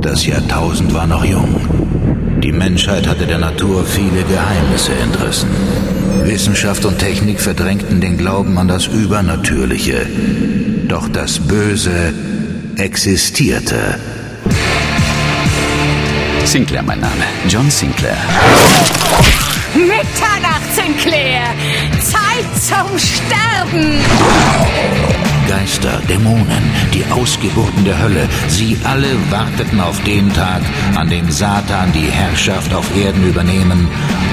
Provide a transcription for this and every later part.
Das Jahrtausend war noch jung. Die Menschheit hatte der Natur viele Geheimnisse entrissen. Wissenschaft und Technik verdrängten den Glauben an das Übernatürliche. Doch das Böse existierte. Sinclair mein Name. John Sinclair. Mitternacht, Sinclair! Zeit zum Sterben! Geister, Dämonen, die Ausgeburten der Hölle, sie alle warteten auf den Tag, an dem Satan die Herrschaft auf Erden übernehmen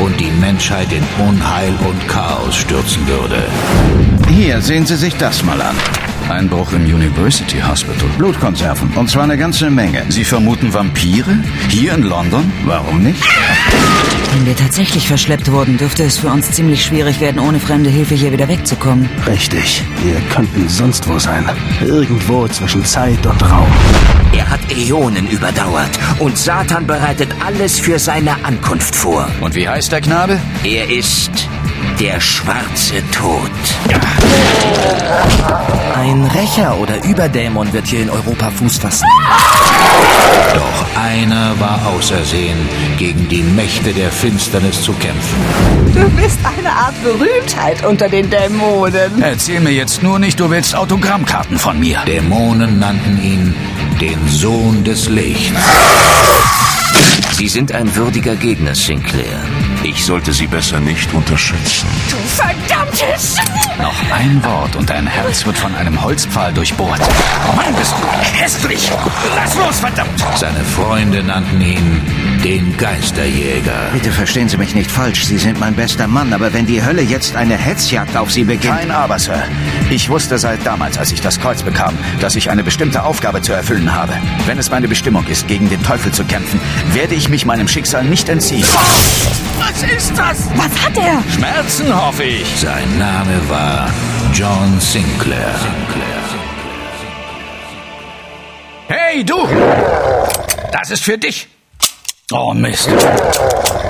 und die Menschheit in Unheil und Chaos stürzen würde. Hier, sehen Sie sich das mal an. Einbruch im University Hospital. Blutkonserven. Und zwar eine ganze Menge. Sie vermuten Vampire? Hier in London? Warum nicht? Wenn wir tatsächlich verschleppt wurden, dürfte es für uns ziemlich schwierig werden, ohne fremde Hilfe hier wieder wegzukommen. Richtig. Wir könnten sonst wo sein. Irgendwo zwischen Zeit und Raum. Er hat Äonen überdauert und Satan bereitet alles für seine Ankunft vor. Und wie heißt der Knabe? Er ist der schwarze Tod. Ein Rächer oder Überdämon wird hier in Europa Fuß fassen. Doch einer war ausersehen, gegen die Mächte der Finsternis zu kämpfen. Du bist eine Art Berühmtheit unter den Dämonen. Erzähl mir jetzt nur nicht, du willst Autogrammkarten von mir. Dämonen nannten ihn den Sohn des Lichts. Sie sind ein würdiger Gegner, Sinclair. Ich sollte sie besser nicht unterschätzen. Du verdammtes! Noch ein Wort und dein Herz wird von einem Holzpfahl durchbohrt. Mann, bist du hässlich! Lass los, verdammt! Seine Freunde nannten ihn den Geisterjäger. Bitte verstehen Sie mich nicht falsch, Sie sind mein bester Mann, aber wenn die Hölle jetzt eine Hetzjagd auf Sie beginnt... Kein Aber, Sir. Ich wusste seit damals, als ich das Kreuz bekam, dass ich eine bestimmte Aufgabe zu erfüllen habe. Wenn es meine Bestimmung ist, gegen den Teufel zu kämpfen, werde ich mich meinem Schicksal nicht entziehen. Was ist das? Was hat er? Schmerzen, hoffe ich. Sein Name war John Sinclair. Hey, du! Das ist für dich. Oh, I missed.